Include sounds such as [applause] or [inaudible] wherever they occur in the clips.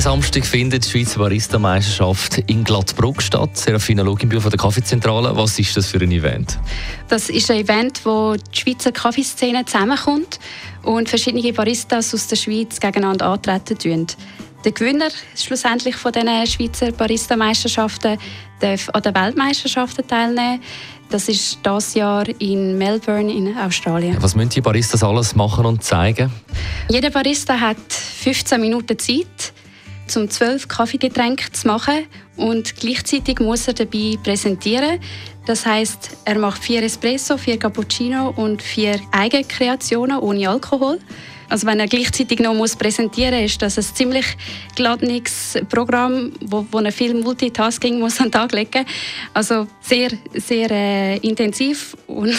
Diesen Samstag findet die Schweizer Barista-Meisterschaft in Glattbruck statt. Serafina Loginbühl von der Kaffeezentrale. Was ist das für ein Event? Das ist ein Event, wo die Schweizer Kaffeeszene zusammenkommt und verschiedene Baristas aus der Schweiz gegeneinander antreten tun. Der Gewinner schlussendlich von diesen Schweizer Barista-Meisterschaften darf an den Weltmeisterschaften teilnehmen. Das ist das Jahr in Melbourne in Australien. Was müssen die Baristas alles machen und zeigen? Jeder Barista hat 15 Minuten Zeit, um zwölf Kaffeegetränke zu machen und gleichzeitig muss er dabei präsentieren. Das heißt, er macht vier Espresso, vier Cappuccino und vier Eigenkreationen ohne Alkohol. Also wenn er gleichzeitig noch muss präsentieren muss, ist das ein ziemlich geladeniges Programm, wo, wo er viel Multitasking muss [laughs] an den Tag legen muss. Also sehr, sehr äh, intensiv und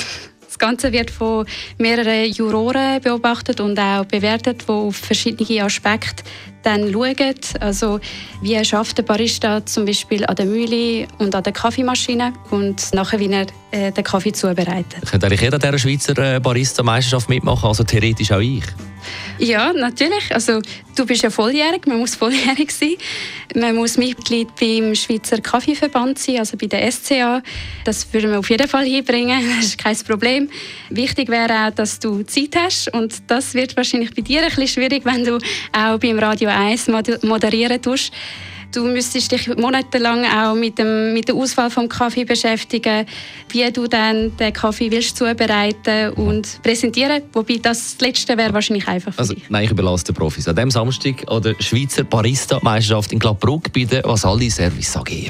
Ganze wird von mehreren Juroren beobachtet und auch bewertet, die auf verschiedene Aspekte dann schauen. Also wie schafft der Barista zum Beispiel an der Mühle und an der Kaffeemaschine und nachher, wie er äh, den Kaffee zubereitet. Könnte eigentlich jeder dieser Schweizer äh, Barista-Meisterschaft mitmachen, also theoretisch auch ich? Ja, natürlich. Also, du bist ja volljährig, man muss volljährig sein. Man muss Mitglied beim Schweizer Kaffeeverband sein, also bei der SCA. Das würden wir auf jeden Fall hinbringen, [laughs] das ist kein Problem. Wichtig wäre auch, dass du Zeit hast und das wird wahrscheinlich bei dir ein bisschen schwierig, wenn du auch beim Radio 1 moderieren tust. Du müsstest dich monatelang auch mit, dem, mit der Auswahl vom Kaffee beschäftigen, wie du dann den Kaffee willst zubereiten und präsentieren. Wobei das Letzte wäre wahrscheinlich einfach für also, dich. Nein, ich überlasse den Profis. An diesem Samstag an der Schweizer Barista-Meisterschaft in Gladbruck bei der Vasalli Service AG. Die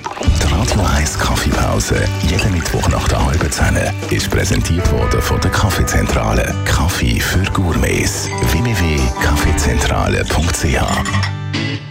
Radio 1 Kaffeepause, jeden Mittwoch nach der halben Zehn, ist präsentiert worden von der Kaffeezentrale. Kaffee für Gourmets. www.kaffeezentrale.ch